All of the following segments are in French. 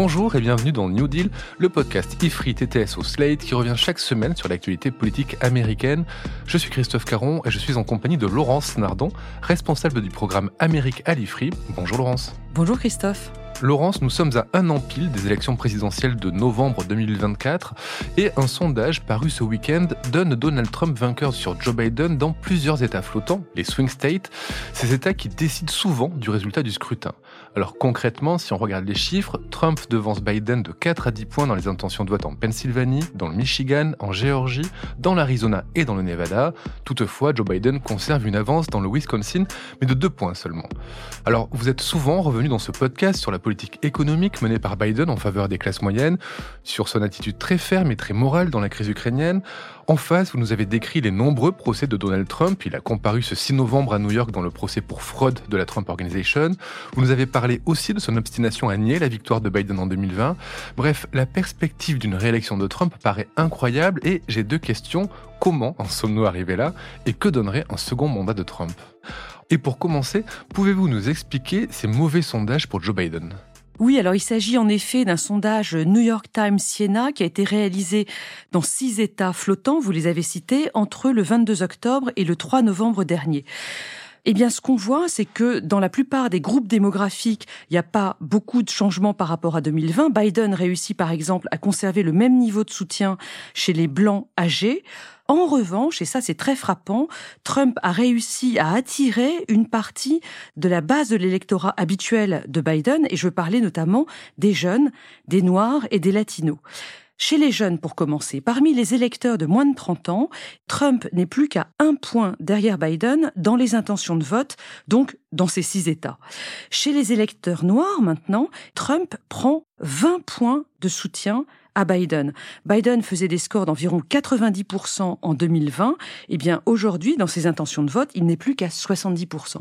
Bonjour et bienvenue dans New Deal, le podcast IFRI TTS au Slate qui revient chaque semaine sur l'actualité politique américaine. Je suis Christophe Caron et je suis en compagnie de Laurence Nardon, responsable du programme Amérique à l'IFRI. Bonjour Laurence. Bonjour Christophe. Laurence, nous sommes à un an pile des élections présidentielles de novembre 2024 et un sondage paru ce week-end donne Donald Trump vainqueur sur Joe Biden dans plusieurs États flottants, les swing states, ces États qui décident souvent du résultat du scrutin. Alors concrètement, si on regarde les chiffres, Trump devance Biden de 4 à 10 points dans les intentions de vote en Pennsylvanie, dans le Michigan, en Géorgie, dans l'Arizona et dans le Nevada. Toutefois, Joe Biden conserve une avance dans le Wisconsin, mais de 2 points seulement. Alors vous êtes souvent revenu dans ce podcast sur la politique économique menée par Biden en faveur des classes moyennes, sur son attitude très ferme et très morale dans la crise ukrainienne. En face, vous nous avez décrit les nombreux procès de Donald Trump. Il a comparu ce 6 novembre à New York dans le procès pour fraude de la Trump Organization. Vous nous avez aussi de son obstination à nier la victoire de Biden en 2020. Bref, la perspective d'une réélection de Trump paraît incroyable et j'ai deux questions. Comment en sommes-nous arrivés là Et que donnerait un second mandat de Trump? Et pour commencer, pouvez-vous nous expliquer ces mauvais sondages pour Joe Biden? Oui, alors il s'agit en effet d'un sondage New York Times Siena qui a été réalisé dans six États flottants, vous les avez cités, entre le 22 octobre et le 3 novembre dernier. Eh bien, ce qu'on voit, c'est que dans la plupart des groupes démographiques, il n'y a pas beaucoup de changements par rapport à 2020. Biden réussit, par exemple, à conserver le même niveau de soutien chez les blancs âgés. En revanche, et ça c'est très frappant, Trump a réussi à attirer une partie de la base de l'électorat habituel de Biden, et je veux parler notamment des jeunes, des noirs et des latinos. Chez les jeunes, pour commencer, parmi les électeurs de moins de 30 ans, Trump n'est plus qu'à un point derrière Biden dans les intentions de vote, donc dans ces six États. Chez les électeurs noirs, maintenant, Trump prend 20 points de soutien à Biden. Biden faisait des scores d'environ 90% en 2020. Eh bien, aujourd'hui, dans ses intentions de vote, il n'est plus qu'à 70%.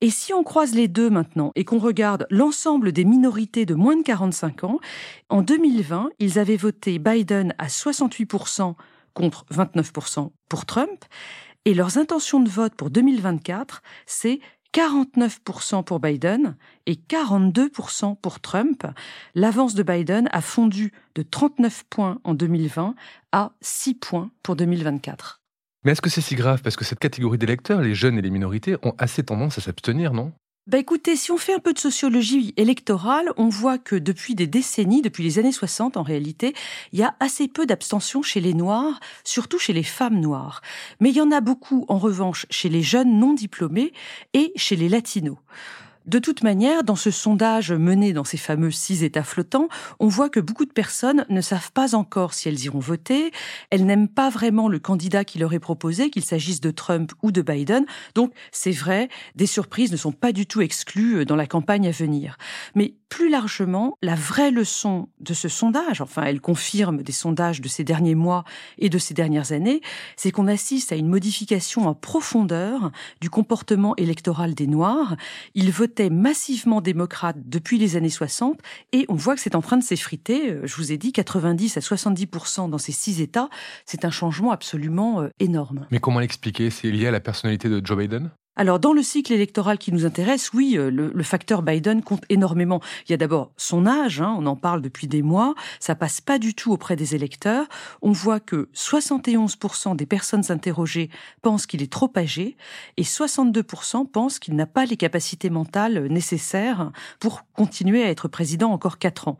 Et si on croise les deux maintenant et qu'on regarde l'ensemble des minorités de moins de 45 ans, en 2020, ils avaient voté Biden à 68% contre 29% pour Trump. Et leurs intentions de vote pour 2024, c'est 49% pour Biden et 42% pour Trump. L'avance de Biden a fondu de 39 points en 2020 à 6 points pour 2024. Mais est-ce que c'est si grave? Parce que cette catégorie d'électeurs, les jeunes et les minorités, ont assez tendance à s'abstenir, non? Bah écoutez, si on fait un peu de sociologie électorale, on voit que depuis des décennies, depuis les années 60 en réalité, il y a assez peu d'abstention chez les Noirs, surtout chez les femmes noires. Mais il y en a beaucoup en revanche chez les jeunes non diplômés et chez les latinos. De toute manière, dans ce sondage mené dans ces fameux six États flottants, on voit que beaucoup de personnes ne savent pas encore si elles iront voter. Elles n'aiment pas vraiment le candidat qui leur est proposé, qu'il s'agisse de Trump ou de Biden. Donc, c'est vrai, des surprises ne sont pas du tout exclues euh, dans la campagne à venir. Mais plus largement, la vraie leçon de ce sondage, enfin, elle confirme des sondages de ces derniers mois et de ces dernières années, c'est qu'on assiste à une modification en profondeur du comportement électoral des Noirs. Ils votent massivement démocrate depuis les années 60 et on voit que c'est en train de s'effriter. Euh, je vous ai dit 90 à 70% dans ces six États. C'est un changement absolument euh, énorme. Mais comment l'expliquer? C'est lié à la personnalité de Joe Biden? Alors dans le cycle électoral qui nous intéresse, oui, euh, le, facteur Biden compte énormément. Il y a d'abord son âge, hein, on en parle depuis des mois, ça passe pas du tout auprès des électeurs. On voit que 71% des personnes interrogées pensent qu'il est trop âgé et 62% pensent qu'il n'a pas les capacités mentales nécessaires pour continuer à être président encore quatre ans.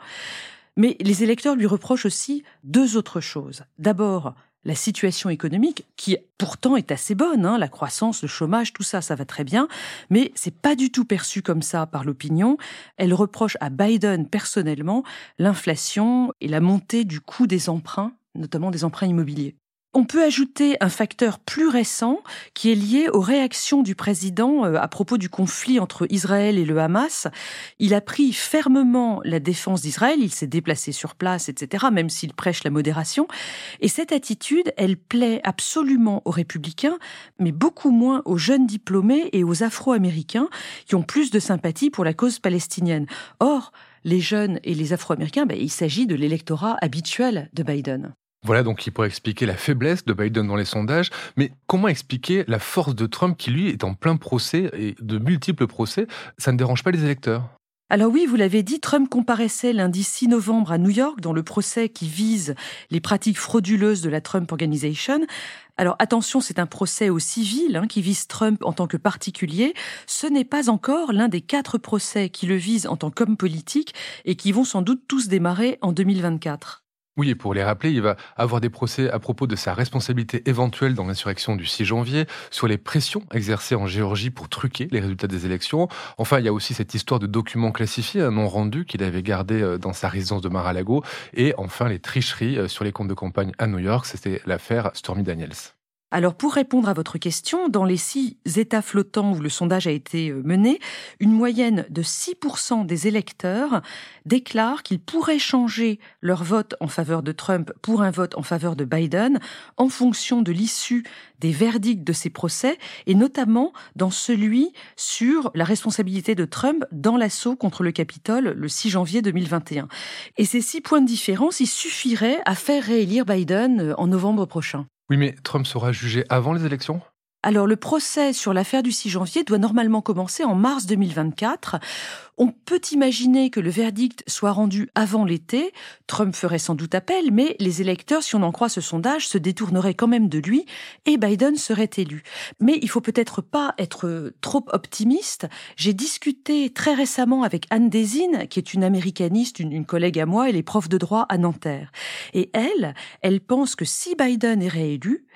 Mais les électeurs lui reprochent aussi deux autres choses. D'abord, la situation économique, qui pourtant est assez bonne, hein, la croissance, le chômage, tout ça, ça va très bien, mais c'est pas du tout perçu comme ça par l'opinion. Elle reproche à Biden personnellement l'inflation et la montée du coût des emprunts, notamment des emprunts immobiliers. On peut ajouter un facteur plus récent qui est lié aux réactions du président euh, à propos du conflit entre Israël et le Hamas. Il a pris fermement la défense d'Israël, il s'est déplacé sur place, etc., même s'il prêche la modération. Et cette attitude, elle plaît absolument aux républicains, mais beaucoup moins aux jeunes diplômés et aux afro-américains qui ont plus de sympathie pour la cause palestinienne. Or, les jeunes et les afro-américains, ben, il s'agit de l'électorat habituel de Biden. Voilà donc qui pourrait expliquer la faiblesse de Biden dans les sondages, mais comment expliquer la force de Trump qui lui est en plein procès et de multiples procès? Ça ne dérange pas les électeurs alors oui, vous l'avez dit, Trump comparaissait lundi 6 novembre à New York dans le procès qui vise les pratiques frauduleuses de la Trump Organization. Alors attention, c'est un procès au civil hein, qui vise Trump en tant que particulier. Ce n'est pas encore l'un des quatre procès qui le visent en tant qu'homme politique et qui vont sans doute tous démarrer en 2024. Oui, et pour les rappeler, il va avoir des procès à propos de sa responsabilité éventuelle dans l'insurrection du 6 janvier, sur les pressions exercées en Géorgie pour truquer les résultats des élections. Enfin, il y a aussi cette histoire de documents classifiés, non rendu qu'il avait gardé euh, dans sa résidence de Mar-a-Lago. Et enfin, les tricheries euh, sur les comptes de campagne à New York, c'était l'affaire Stormy Daniels. Alors pour répondre à votre question, dans les six États flottants où le sondage a été euh, mené, une moyenne de 6% des électeurs déclarent qu'ils pourraient changer leur vote en faveur de Trump pour un vote en faveur de Biden en fonction de l'issue des verdicts de ces procès et notamment dans celui sur la responsabilité de Trump dans l'assaut contre le Capitole le 6 janvier 2021. Et ces six points de différence, il suffirait à faire réélire Biden euh, en novembre prochain. Oui, mais Trump sera jugé avant les élections? Alors le procès sur l'affaire du 6 janvier doit normalement commencer en mars 2024. On peut imaginer que le verdict soit rendu avant l'été. Trump ferait sans doute appel, mais les électeurs, si on en croit ce sondage, se détourneraient quand même de lui et Biden serait élu. Mais il faut peut-être pas être trop optimiste. J'ai discuté très récemment avec Anne Desine, qui est une américaniste, une, une collègue à moi, elle est prof de droit à Nanterre. Et elle, elle pense que si Biden est réélu,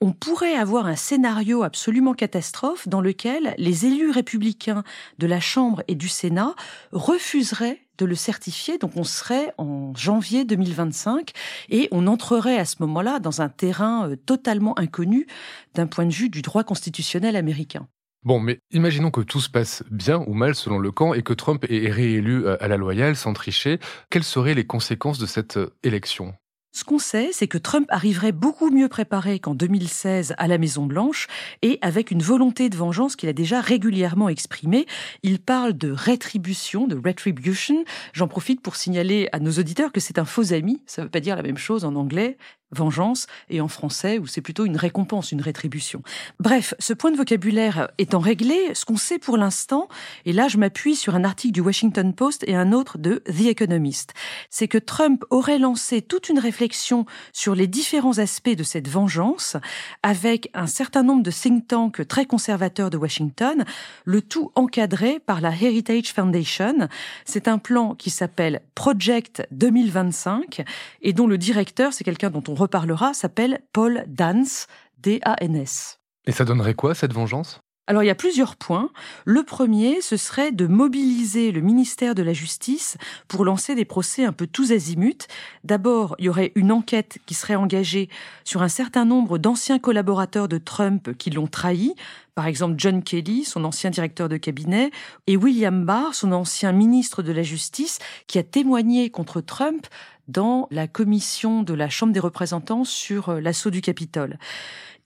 on pourrait avoir un scénario absolument catastrophe dans lequel les élus républicains de la Chambre et du Sénat refuserait de le certifier. Donc on serait en janvier 2025 et on entrerait à ce moment-là dans un terrain euh, totalement inconnu d'un point de vue du droit constitutionnel américain. Bon, mais imaginons que tout se passe bien ou mal selon le camp et que Trump est réélu euh, à la loyale sans tricher. Quelles seraient les conséquences de cette euh, élection? Ce qu'on sait, c'est que Trump arriverait beaucoup mieux préparé qu'en 2016 à la Maison-Blanche et avec une volonté de vengeance qu'il a déjà régulièrement exprimée. Il parle de rétribution, de retribution. J'en profite pour signaler à nos auditeurs que c'est un faux ami. Ça ne veut pas dire la même chose en anglais vengeance, et en français, où c'est plutôt une récompense, une rétribution. Bref, ce point de vocabulaire étant réglé, ce qu'on sait pour l'instant, et là je m'appuie sur un article du Washington Post et un autre de The Economist, c'est que Trump aurait lancé toute une réflexion sur les différents aspects de cette vengeance, avec un certain nombre de think tanks très conservateurs de Washington, le tout encadré par la Heritage Foundation. C'est un plan qui s'appelle Project 2025, et dont le directeur, c'est quelqu'un dont on reparlera s'appelle Paul Dance, D-A-N-S. Et ça donnerait quoi cette vengeance? Alors il y a plusieurs points. Le premier, ce serait de mobiliser le ministère de la Justice pour lancer des procès un peu tous azimuts. D'abord, il y aurait une enquête qui serait engagée sur un certain nombre d'anciens collaborateurs de Trump qui l'ont trahi, par exemple John Kelly, son ancien directeur de cabinet, et William Barr, son ancien ministre de la Justice, qui a témoigné contre Trump dans la commission de la Chambre des représentants sur euh, l'assaut du Capitole.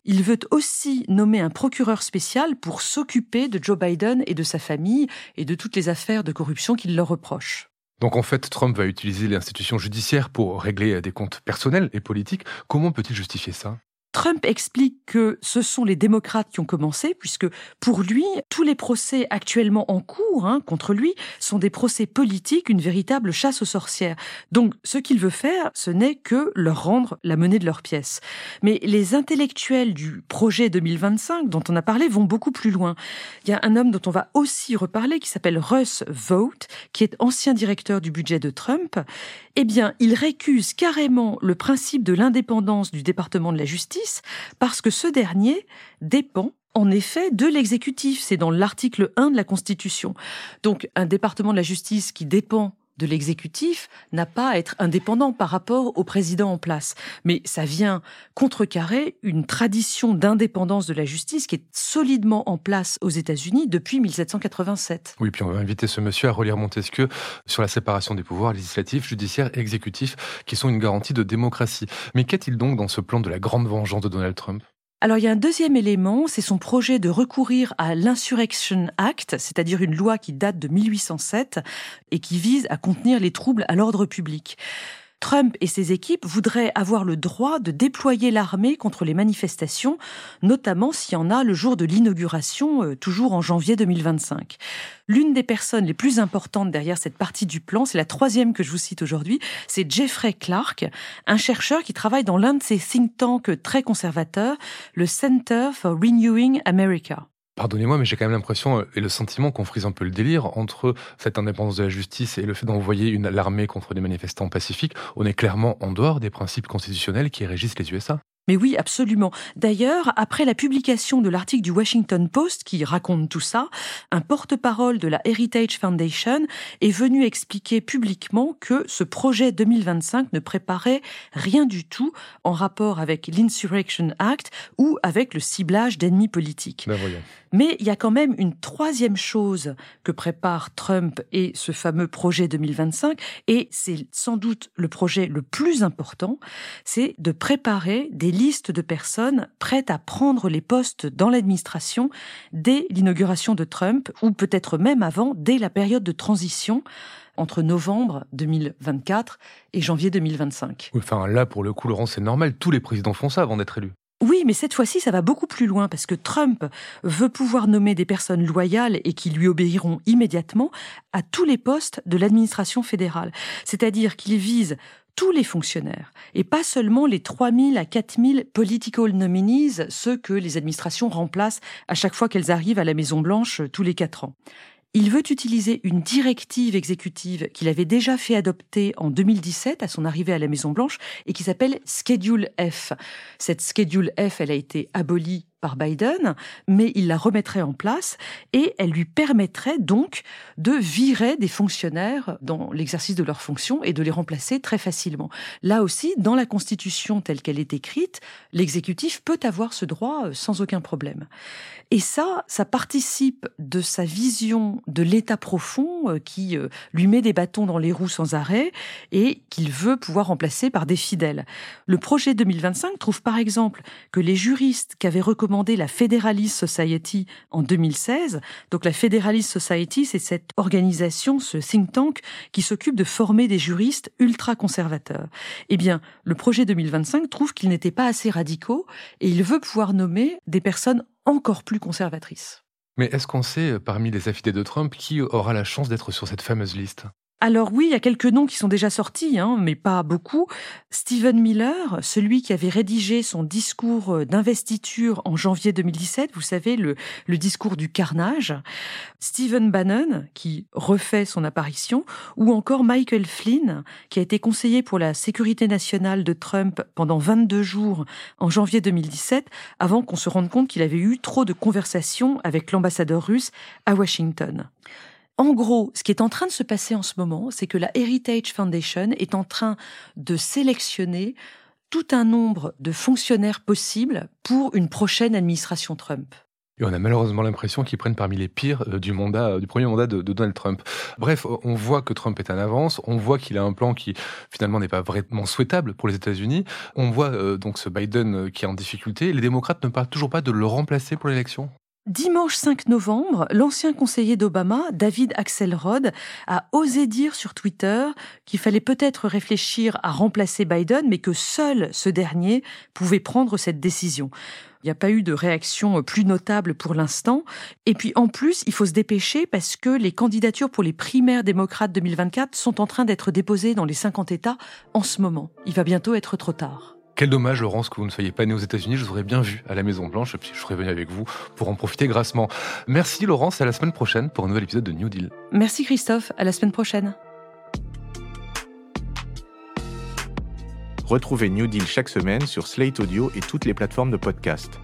Il veut aussi nommer un procureur spécial pour s'occuper de Joe Biden et de sa famille et de toutes les affaires de corruption qu'il leur reproche. Donc en fait, Trump va utiliser l'institution judiciaire pour régler des comptes personnels et politiques. Comment peut-il justifier ça? Trump explique que ce sont les démocrates qui ont commencé, puisque pour lui, tous les procès actuellement en cours hein, contre lui sont des procès politiques, une véritable chasse aux sorcières. Donc ce qu'il veut faire, ce n'est que leur rendre la monnaie de leur pièce. Mais les intellectuels du projet 2025 dont on a parlé vont beaucoup plus loin. Il y a un homme dont on va aussi reparler qui s'appelle Russ Vogt, qui est ancien directeur du budget de Trump. Eh bien, il récuse carrément le principe de l'indépendance du département de la justice parce que ce dernier dépend en effet de l'exécutif. C'est dans l'article 1 de la Constitution. Donc un département de la justice qui dépend de l'exécutif n'a pas à être indépendant par rapport au président en place. Mais ça vient contrecarrer une tradition d'indépendance de la justice qui est solidement en place aux États-Unis depuis 1787. Oui, puis on va inviter ce monsieur à relire Montesquieu sur la séparation des pouvoirs législatifs, judiciaires et exécutifs, qui sont une garantie de démocratie. Mais qu'est-il donc dans ce plan de la grande vengeance de Donald Trump? Alors il y a un deuxième élément, c'est son projet de recourir à l'Insurrection Act, c'est-à-dire une loi qui date de 1807 et qui vise à contenir les troubles à l'ordre public. Trump et ses équipes voudraient avoir le droit de déployer l'armée contre les manifestations, notamment s'il y en a le jour de l'inauguration, euh, toujours en janvier 2025. L'une des personnes les plus importantes derrière cette partie du plan, c'est la troisième que je vous cite aujourd'hui, c'est Jeffrey Clark, un chercheur qui travaille dans l'un de ces think tanks très conservateurs, le Center for Renewing America. Pardonnez-moi, mais j'ai quand même l'impression euh, et le sentiment qu'on frise un peu le délire entre cette indépendance de la justice et le fait d'envoyer une l'armée contre des manifestants pacifiques. On est clairement en dehors des principes constitutionnels qui régissent les USA. Mais oui, absolument. D'ailleurs, après la publication de l'article du Washington Post qui raconte tout ça, un porte-parole de la Heritage Foundation est venu expliquer publiquement que ce projet 2025 ne préparait rien du tout en rapport avec l'Insurrection Act ou avec le ciblage d'ennemis politiques. Ben Mais il y a quand même une troisième chose que prépare Trump et ce fameux projet 2025, et c'est sans doute le projet le plus important, c'est de préparer des liste de personnes prêtes à prendre les postes dans l'administration dès l'inauguration de Trump, ou peut-être même avant, dès la période de transition entre novembre 2024 et janvier 2025. Enfin, là, pour le coup, Laurent, c'est normal. Tous les présidents font ça avant d'être élus. Oui, mais cette fois-ci, ça va beaucoup plus loin parce que Trump veut pouvoir nommer des personnes loyales et qui lui obéiront immédiatement à tous les postes de l'administration fédérale. C'est-à-dire qu'il vise tous les fonctionnaires, et pas seulement les 3000 à 4000 political nominees, ceux que les administrations remplacent à chaque fois qu'elles arrivent à la Maison-Blanche tous les quatre ans. Il veut utiliser une directive exécutive qu'il avait déjà fait adopter en 2017 à son arrivée à la Maison Blanche et qui s'appelle Schedule F. Cette Schedule F, elle a été abolie par Biden, mais il la remettrait en place et elle lui permettrait donc de virer des fonctionnaires dans l'exercice de leurs fonctions et de les remplacer très facilement. Là aussi, dans la Constitution telle qu'elle est écrite, l'exécutif peut avoir ce droit euh, sans aucun problème. Et ça, ça participe de sa vision de l'État profond euh, qui euh, lui met des bâtons dans les roues sans arrêt et qu'il veut pouvoir remplacer par des fidèles. Le projet 2025 trouve par exemple que les juristes qu'avait recommandé la Federalist Society en 2016. Donc la Federalist Society, c'est cette organisation, ce think tank qui s'occupe de former des juristes ultra-conservateurs. Eh bien, le projet 2025 trouve qu'ils n'étaient pas assez radicaux et il veut pouvoir nommer des personnes encore plus conservatrices. Mais est-ce qu'on sait, euh, parmi les affidés de Trump, qui aura la chance d'être sur cette fameuse liste? Alors oui, il y a quelques noms qui sont déjà sortis, hein, mais pas beaucoup. Stephen Miller, celui qui avait rédigé son discours euh, d'investiture en janvier 2017, vous savez, le, le discours du carnage. Stephen Bannon, qui refait son apparition, ou encore Michael Flynn, qui a été conseiller pour la sécurité nationale de Trump pendant 22 jours en janvier 2017, avant qu'on se rende compte qu'il avait eu trop de conversations avec l'ambassadeur russe à Washington. En gros, ce qui est en train de se passer en ce moment, c'est que la Heritage Foundation est en train de sélectionner tout un nombre de fonctionnaires possibles pour une prochaine administration Trump. Et on a malheureusement l'impression qu'ils prennent parmi les pires euh, du mandat, euh, du premier mandat de, Donald Trump. Bref, on voit que Trump est en avance, on voit qu'il a un plan qui finalement n'est pas vraiment souhaitable pour les États-Unis. On voit euh, donc ce Biden qui est en difficulté. Les démocrates ne parlent toujours pas de le remplacer pour l'élection. Dimanche 5 novembre, l'ancien conseiller d'Obama, David Axelrod, a osé dire sur Twitter qu'il fallait peut-être réfléchir à remplacer Biden, mais que seul ce dernier pouvait prendre cette décision. Il n'y a pas eu de réaction plus notable pour l'instant. Et puis en plus, il faut se dépêcher parce que les candidatures pour les primaires démocrates 2024 sont en train d'être déposées dans les 50 États en ce moment. Il va bientôt être trop tard. Quel dommage, Laurence, que vous ne soyez pas né aux États-Unis. Je vous aurais bien vu à la Maison Blanche, et puis je serais venu avec vous pour en profiter grassement. Merci, Laurence. À la semaine prochaine pour un nouvel épisode de New Deal. Merci, Christophe. À la semaine prochaine. Retrouvez New Deal chaque semaine sur Slate Audio et toutes les plateformes de podcast.